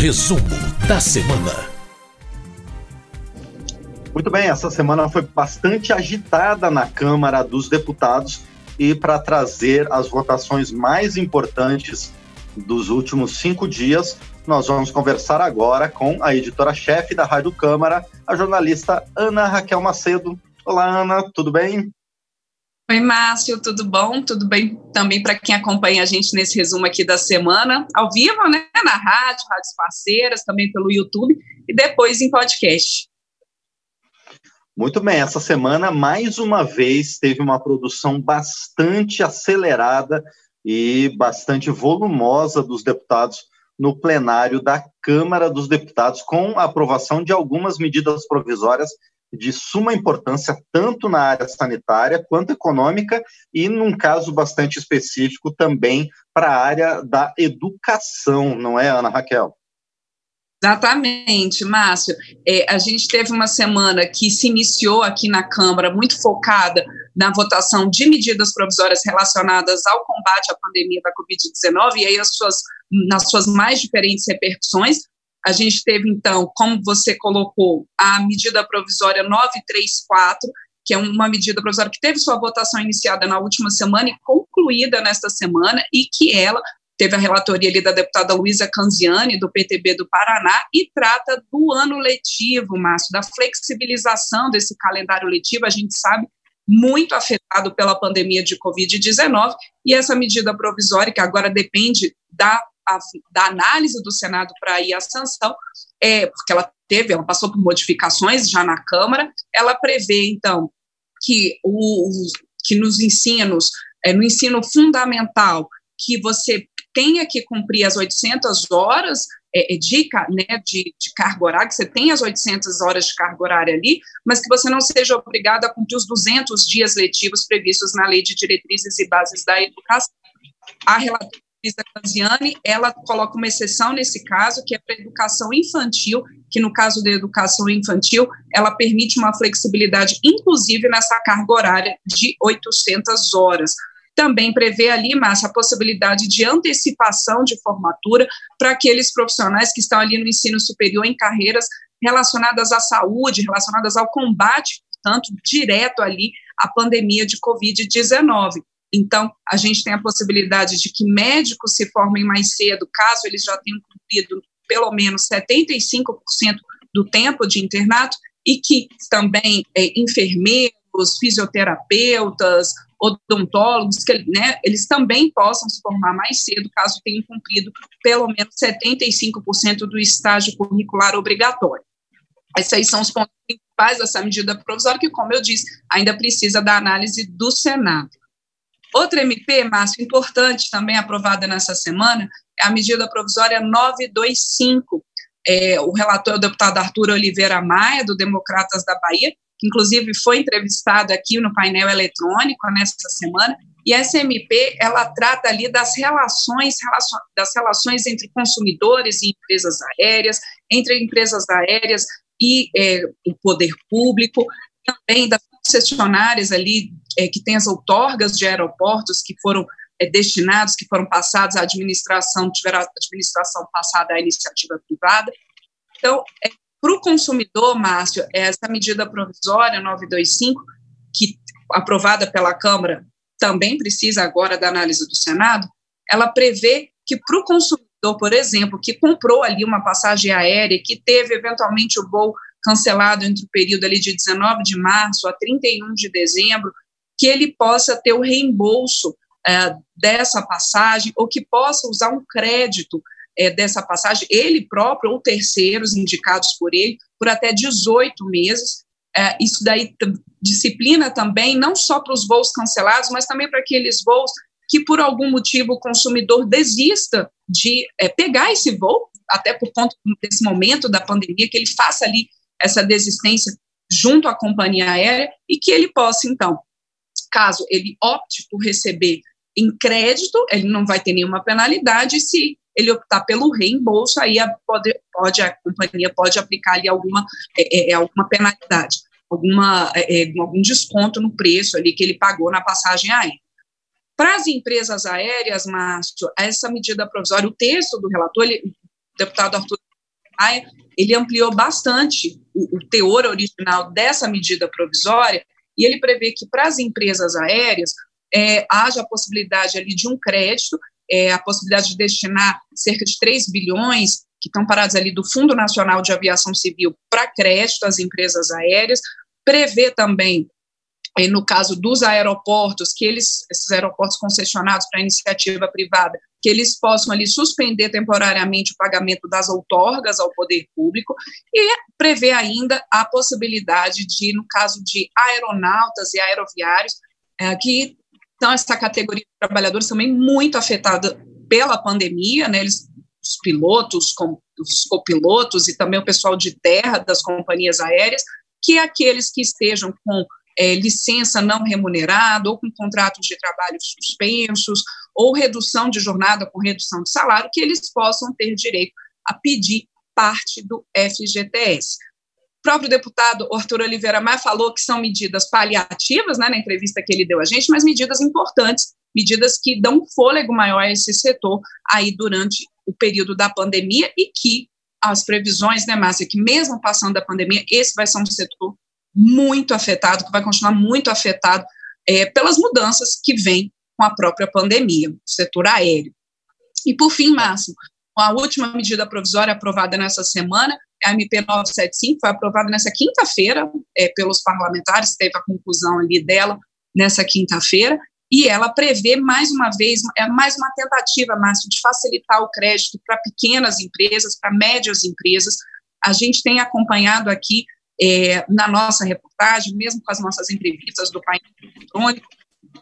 Resumo da semana. Muito bem, essa semana foi bastante agitada na Câmara dos Deputados e para trazer as votações mais importantes dos últimos cinco dias, nós vamos conversar agora com a editora-chefe da Rádio Câmara, a jornalista Ana Raquel Macedo. Olá, Ana, tudo bem? Oi, Márcio, tudo bom? Tudo bem também para quem acompanha a gente nesse resumo aqui da semana, ao vivo, né? Na rádio, rádios parceiras, também pelo YouTube e depois em podcast. Muito bem, essa semana, mais uma vez, teve uma produção bastante acelerada e bastante volumosa dos deputados no plenário da Câmara dos Deputados, com aprovação de algumas medidas provisórias de suma importância, tanto na área sanitária quanto econômica, e num caso bastante específico também para a área da educação, não é, Ana Raquel? Exatamente, Márcio. É, a gente teve uma semana que se iniciou aqui na Câmara muito focada na votação de medidas provisórias relacionadas ao combate à pandemia da Covid-19 e aí as suas, nas suas mais diferentes repercussões. A gente teve, então, como você colocou, a medida provisória 934, que é uma medida provisória que teve sua votação iniciada na última semana e concluída nesta semana, e que ela teve a relatoria ali da deputada Luísa Canziani, do PTB do Paraná, e trata do ano letivo, Márcio, da flexibilização desse calendário letivo, a gente sabe, muito afetado pela pandemia de Covid-19, e essa medida provisória, que agora depende da a, da análise do Senado para ir à sanção, é, porque ela teve, ela passou por modificações já na Câmara, ela prevê, então, que, o, que nos ensinos, é, no ensino fundamental, que você tenha que cumprir as 800 horas é, é, de, né, de, de carga que você tenha as 800 horas de carga horária ali, mas que você não seja obrigado a cumprir os 200 dias letivos previstos na Lei de Diretrizes e Bases da Educação. A relatora Lisa Canziani, ela coloca uma exceção nesse caso, que é para a educação infantil, que no caso da educação infantil, ela permite uma flexibilidade, inclusive nessa carga horária de 800 horas. Também prevê ali, Márcia, a possibilidade de antecipação de formatura para aqueles profissionais que estão ali no ensino superior em carreiras relacionadas à saúde, relacionadas ao combate, portanto, direto ali à pandemia de Covid-19. Então, a gente tem a possibilidade de que médicos se formem mais cedo, caso eles já tenham cumprido pelo menos 75% do tempo de internato, e que também é, enfermeiros, fisioterapeutas, odontólogos, que né, eles também possam se formar mais cedo, caso tenham cumprido pelo menos 75% do estágio curricular obrigatório. Esses são os pontos principais dessa medida provisória, que, como eu disse, ainda precisa da análise do Senado. Outra MP, Márcio, importante também aprovada nessa semana, é a medida provisória 925. É, o relator é o deputado Arthur Oliveira Maia, do Democratas da Bahia, que inclusive foi entrevistado aqui no painel eletrônico nessa semana, e essa MP, ela trata ali das relações, das relações entre consumidores e empresas aéreas, entre empresas aéreas e é, o poder público, também das concessionárias ali é, que tem as outorgas de aeroportos que foram é, destinados, que foram passados à administração, tiveram a administração passada à iniciativa privada. Então, é, para o consumidor, Márcio, essa medida provisória 925, que aprovada pela Câmara, também precisa agora da análise do Senado, ela prevê que para o consumidor, por exemplo, que comprou ali uma passagem aérea, que teve eventualmente o voo cancelado entre o período ali de 19 de março a 31 de dezembro, que ele possa ter o reembolso é, dessa passagem ou que possa usar um crédito é, dessa passagem, ele próprio ou terceiros indicados por ele, por até 18 meses. É, isso daí disciplina também, não só para os voos cancelados, mas também para aqueles voos que, por algum motivo, o consumidor desista de é, pegar esse voo, até por conta desse momento da pandemia, que ele faça ali essa desistência junto à companhia aérea e que ele possa, então, caso ele opte por receber em crédito, ele não vai ter nenhuma penalidade, se ele optar pelo reembolso, aí a, pode, pode, a companhia pode aplicar ali alguma, é, é, é alguma penalidade, alguma, é, é, algum desconto no preço ali que ele pagou na passagem aérea. Para as empresas aéreas, Márcio, essa medida provisória, o texto do relator, ele, o deputado Arthur Maia, ele ampliou bastante o, o teor original dessa medida provisória e ele prevê que para as empresas aéreas é, haja a possibilidade ali de um crédito, é, a possibilidade de destinar cerca de 3 bilhões que estão parados ali do Fundo Nacional de Aviação Civil para crédito às empresas aéreas, prevê também no caso dos aeroportos, que eles, esses aeroportos concessionados para iniciativa privada, que eles possam ali suspender temporariamente o pagamento das outorgas ao poder público e prevê ainda a possibilidade de, no caso de aeronautas e aeroviários, é, que estão essa categoria de trabalhadores também muito afetada pela pandemia, né, eles, os pilotos, com, os copilotos e também o pessoal de terra das companhias aéreas, que aqueles que estejam com é, licença não remunerada ou com contratos de trabalho suspensos ou redução de jornada com redução de salário, que eles possam ter direito a pedir parte do FGTS. O próprio deputado Arthur Oliveira Maia falou que são medidas paliativas, né, na entrevista que ele deu a gente, mas medidas importantes, medidas que dão um fôlego maior a esse setor aí durante o período da pandemia e que as previsões, né, Márcia, que mesmo passando da pandemia, esse vai ser um setor muito afetado, que vai continuar muito afetado é, pelas mudanças que vêm com a própria pandemia, o setor aéreo. E, por fim, Márcio, a última medida provisória aprovada nessa semana, a MP 975, foi aprovada nessa quinta-feira é, pelos parlamentares, teve a conclusão ali dela nessa quinta-feira, e ela prevê mais uma vez, é mais uma tentativa, Márcio, de facilitar o crédito para pequenas empresas, para médias empresas. A gente tem acompanhado aqui é, na nossa reportagem, mesmo com as nossas entrevistas do painel eletrônico,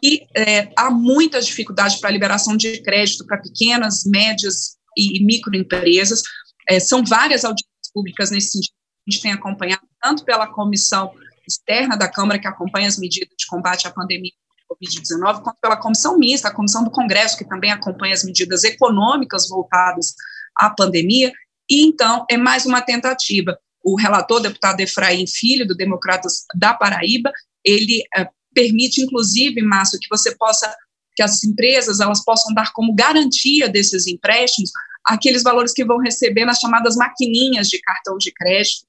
e é, há muita dificuldade para a liberação de crédito para pequenas, médias e microempresas. É, são várias audiências públicas nesse sentido que a gente tem acompanhado, tanto pela comissão externa da Câmara, que acompanha as medidas de combate à pandemia Covid-19, quanto pela comissão mista, a comissão do Congresso, que também acompanha as medidas econômicas voltadas à pandemia, e então é mais uma tentativa o relator, deputado Efraim Filho, do Democratas da Paraíba, ele é, permite, inclusive, Márcio, que você possa, que as empresas elas possam dar como garantia desses empréstimos aqueles valores que vão receber nas chamadas maquininhas de cartão de crédito.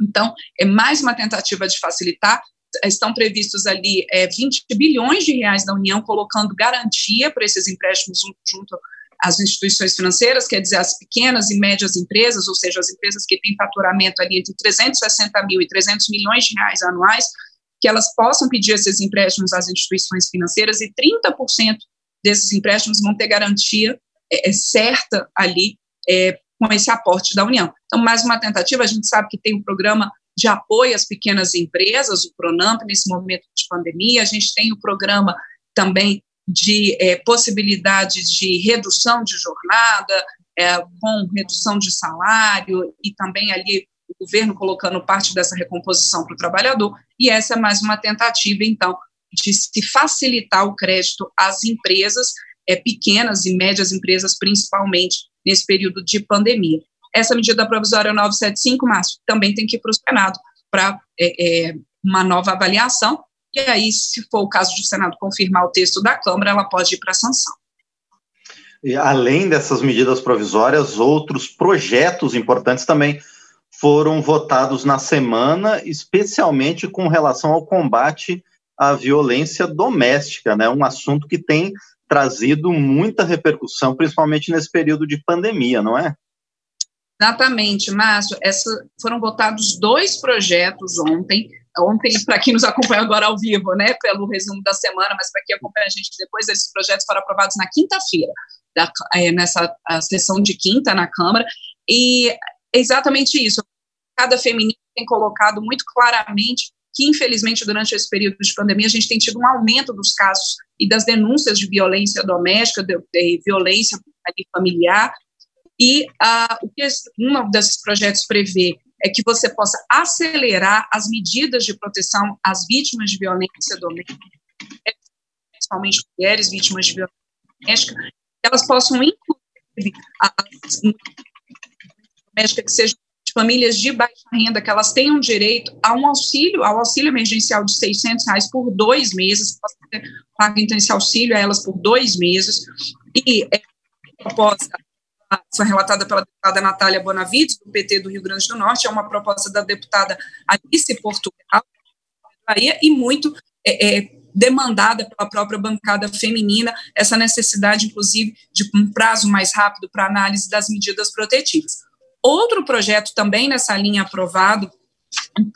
Então, é mais uma tentativa de facilitar. Estão previstos ali é, 20 bilhões de reais da União colocando garantia para esses empréstimos junto as instituições financeiras, quer dizer, as pequenas e médias empresas, ou seja, as empresas que têm faturamento ali entre 360 mil e 300 milhões de reais anuais, que elas possam pedir esses empréstimos às instituições financeiras e 30% desses empréstimos vão ter garantia é, é, certa ali é, com esse aporte da União. Então, mais uma tentativa, a gente sabe que tem um programa de apoio às pequenas empresas, o PRONAMP, nesse momento de pandemia, a gente tem o programa também de é, possibilidade de redução de jornada, é, com redução de salário e também ali o governo colocando parte dessa recomposição para o trabalhador, e essa é mais uma tentativa, então, de se facilitar o crédito às empresas, é, pequenas e médias empresas, principalmente nesse período de pandemia. Essa medida provisória 975, Márcio, também tem que ir para o Senado para é, é, uma nova avaliação, e aí, se for o caso de o Senado confirmar o texto da Câmara, ela pode ir para a sanção. E, além dessas medidas provisórias, outros projetos importantes também foram votados na semana, especialmente com relação ao combate à violência doméstica, né? Um assunto que tem trazido muita repercussão, principalmente nesse período de pandemia, não é? Exatamente, Márcio. Essa, foram votados dois projetos ontem ontem, para quem nos acompanha agora ao vivo, né, pelo resumo da semana, mas para quem acompanha a gente depois, esses projetos foram aprovados na quinta-feira, é, nessa sessão de quinta na Câmara, e é exatamente isso. Cada feminino tem colocado muito claramente que, infelizmente, durante esse período de pandemia, a gente tem tido um aumento dos casos e das denúncias de violência doméstica, de, de violência familiar, e uh, o que um desses projetos prevê é que você possa acelerar as medidas de proteção às vítimas de violência doméstica, principalmente mulheres vítimas de violência doméstica, que elas possam, inclusive, as domésticas que sejam de famílias de baixa renda, que elas tenham direito a um auxílio, ao auxílio emergencial de 600 reais por dois meses, paga então esse auxílio a elas por dois meses, e é, proposta foi relatada pela deputada Natália Bonavides, do PT do Rio Grande do Norte, é uma proposta da deputada Alice Portugal, Bahia, e muito é, é, demandada pela própria bancada feminina, essa necessidade, inclusive, de um prazo mais rápido para análise das medidas protetivas. Outro projeto também nessa linha aprovado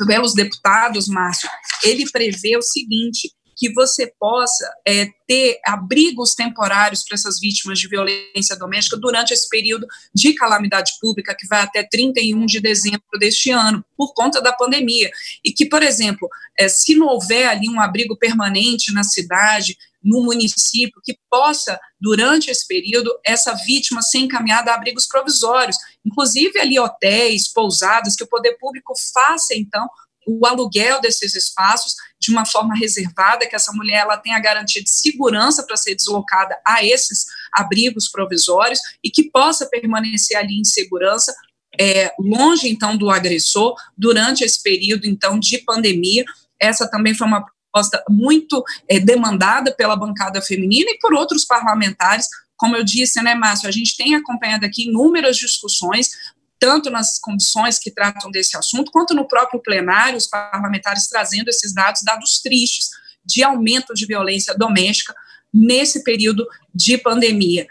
pelos deputados, Márcio, ele prevê o seguinte, que você possa é, ter abrigos temporários para essas vítimas de violência doméstica durante esse período de calamidade pública, que vai até 31 de dezembro deste ano, por conta da pandemia. E que, por exemplo, é, se não houver ali um abrigo permanente na cidade, no município, que possa, durante esse período, essa vítima ser encaminhada a abrigos provisórios, inclusive ali hotéis, pousadas, que o poder público faça, então, o aluguel desses espaços de uma forma reservada, que essa mulher ela tenha garantia de segurança para ser deslocada a esses abrigos provisórios e que possa permanecer ali em segurança, é, longe então do agressor, durante esse período então de pandemia. Essa também foi uma proposta muito é, demandada pela bancada feminina e por outros parlamentares, como eu disse, né, Márcio, a gente tem acompanhado aqui inúmeras discussões, tanto nas comissões que tratam desse assunto, quanto no próprio plenário, os parlamentares trazendo esses dados, dados tristes de aumento de violência doméstica nesse período de pandemia.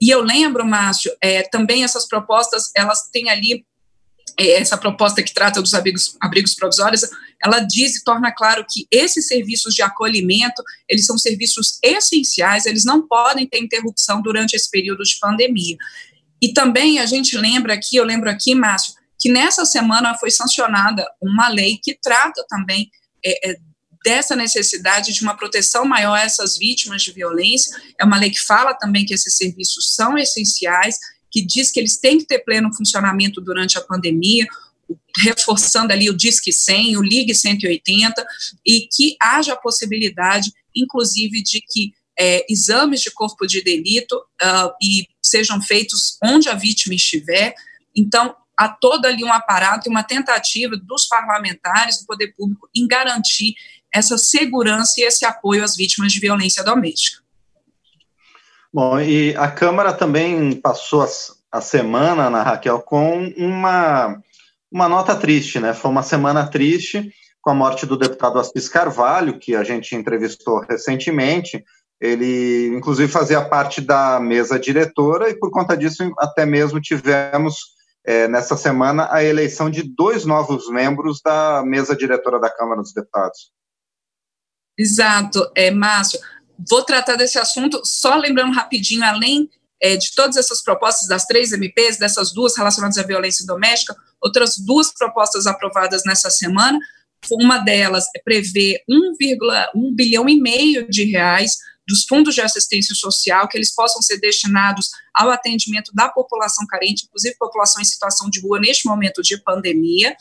E eu lembro, Márcio, é, também essas propostas, elas têm ali, é, essa proposta que trata dos abrigos, abrigos provisórios, ela diz e torna claro que esses serviços de acolhimento, eles são serviços essenciais, eles não podem ter interrupção durante esse período de pandemia. E também a gente lembra aqui, eu lembro aqui, Márcio, que nessa semana foi sancionada uma lei que trata também é, é, dessa necessidade de uma proteção maior a essas vítimas de violência. É uma lei que fala também que esses serviços são essenciais, que diz que eles têm que ter pleno funcionamento durante a pandemia, reforçando ali o Disque 100, o Ligue 180, e que haja a possibilidade, inclusive, de que é, exames de corpo de delito uh, e sejam feitos onde a vítima estiver. Então, há todo ali um aparato e uma tentativa dos parlamentares, do poder público, em garantir essa segurança e esse apoio às vítimas de violência doméstica. Bom, e a Câmara também passou a, semana, Ana Raquel, com uma, uma nota triste, né? Foi uma semana triste com a morte do deputado Assis Carvalho, que a gente entrevistou recentemente, ele, inclusive, fazia parte da mesa diretora e, por conta disso, até mesmo tivemos é, nessa semana a eleição de dois novos membros da mesa diretora da Câmara dos Deputados. Exato, é, Márcio. Vou tratar desse assunto só lembrando rapidinho, além é, de todas essas propostas das três MPs, dessas duas relacionadas à violência doméstica, outras duas propostas aprovadas nessa semana. Uma delas é prever 1,1 bilhão e meio de reais dos fundos de assistência social, que eles possam ser destinados ao atendimento da população carente, inclusive população em situação de rua neste momento de pandemia.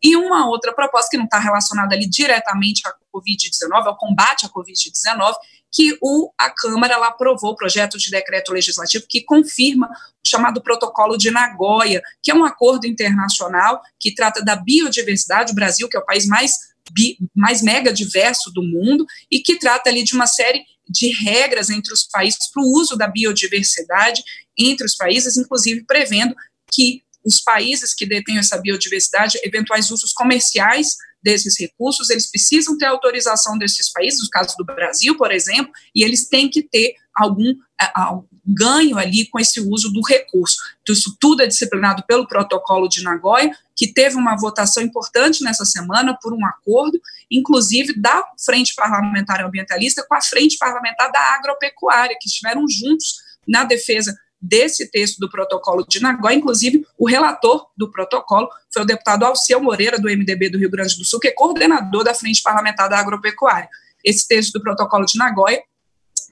E uma outra proposta que não está relacionada ali diretamente à Covid-19, ao combate à Covid-19, que o, a Câmara ela aprovou o projeto de decreto legislativo que confirma o chamado Protocolo de Nagoya, que é um acordo internacional que trata da biodiversidade. O Brasil, que é o país mais, bi, mais mega diverso do mundo, e que trata ali de uma série de regras entre os países para o uso da biodiversidade entre os países, inclusive prevendo que os países que detêm essa biodiversidade, eventuais usos comerciais desses recursos, eles precisam ter autorização desses países, no caso do Brasil, por exemplo, e eles têm que ter algum, algum ganho ali com esse uso do recurso. Então, isso tudo é disciplinado pelo protocolo de Nagoya, que teve uma votação importante nessa semana por um acordo, inclusive da Frente Parlamentar Ambientalista com a Frente Parlamentar da Agropecuária, que estiveram juntos na defesa desse texto do protocolo de Nagoya, inclusive o relator do protocolo foi o deputado Alceu Moreira, do MDB do Rio Grande do Sul, que é coordenador da Frente Parlamentar da Agropecuária. Esse texto do protocolo de Nagoya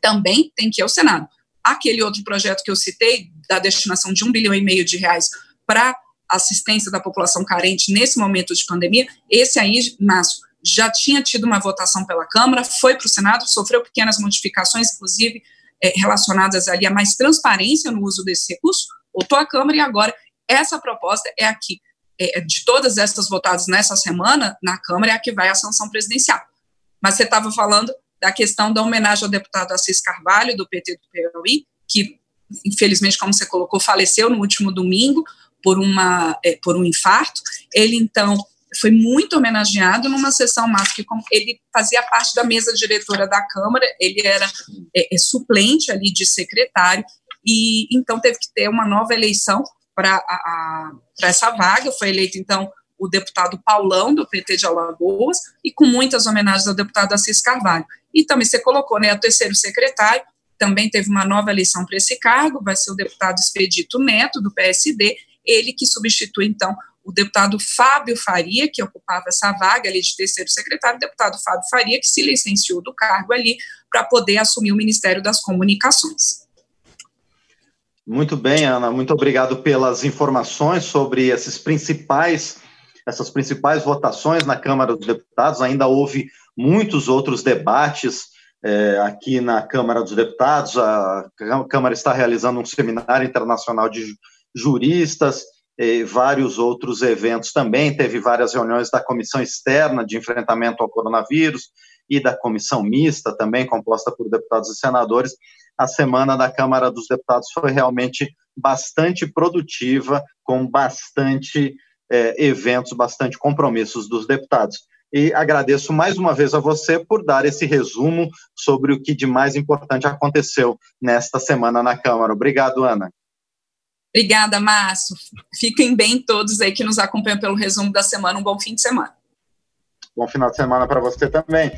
também tem que ir ao Senado. Aquele outro projeto que eu citei, da destinação de um bilhão e meio de reais para assistência da população carente nesse momento de pandemia, esse aí, Márcio, já tinha tido uma votação pela Câmara, foi para o Senado, sofreu pequenas modificações, inclusive é, relacionadas ali a mais transparência no uso desse recurso, voltou à Câmara e agora essa proposta é aqui. É, de todas essas votadas nessa semana, na Câmara, é a que vai à sanção presidencial. Mas você estava falando da questão da homenagem ao deputado Assis Carvalho, do PT do Piauí, que infelizmente, como você colocou, faleceu no último domingo por, uma, é, por um infarto. Ele, então, foi muito homenageado numa sessão massa, que ele fazia parte da mesa diretora da Câmara, ele era é, é, suplente ali de secretário, e então teve que ter uma nova eleição para essa vaga, foi eleito, então, o deputado Paulão, do PT de Alagoas, e com muitas homenagens ao deputado Assis Carvalho. E também você colocou, né, o terceiro secretário, também teve uma nova eleição para esse cargo, vai ser o deputado Expedito Neto, do PSD, ele que substitui, então, o deputado Fábio Faria, que ocupava essa vaga ali de terceiro secretário, o deputado Fábio Faria, que se licenciou do cargo ali para poder assumir o Ministério das Comunicações. Muito bem, Ana, muito obrigado pelas informações sobre esses principais, essas principais votações na Câmara dos Deputados. Ainda houve muitos outros debates é, aqui na Câmara dos Deputados. A Câmara está realizando um seminário internacional de juristas, vários outros eventos também. Teve várias reuniões da Comissão Externa de Enfrentamento ao Coronavírus e da Comissão Mista, também composta por deputados e senadores a semana da Câmara dos Deputados foi realmente bastante produtiva, com bastante é, eventos, bastante compromissos dos deputados. E agradeço mais uma vez a você por dar esse resumo sobre o que de mais importante aconteceu nesta semana na Câmara. Obrigado, Ana. Obrigada, Márcio. Fiquem bem todos aí que nos acompanham pelo resumo da semana. Um bom fim de semana. Bom final de semana para você também.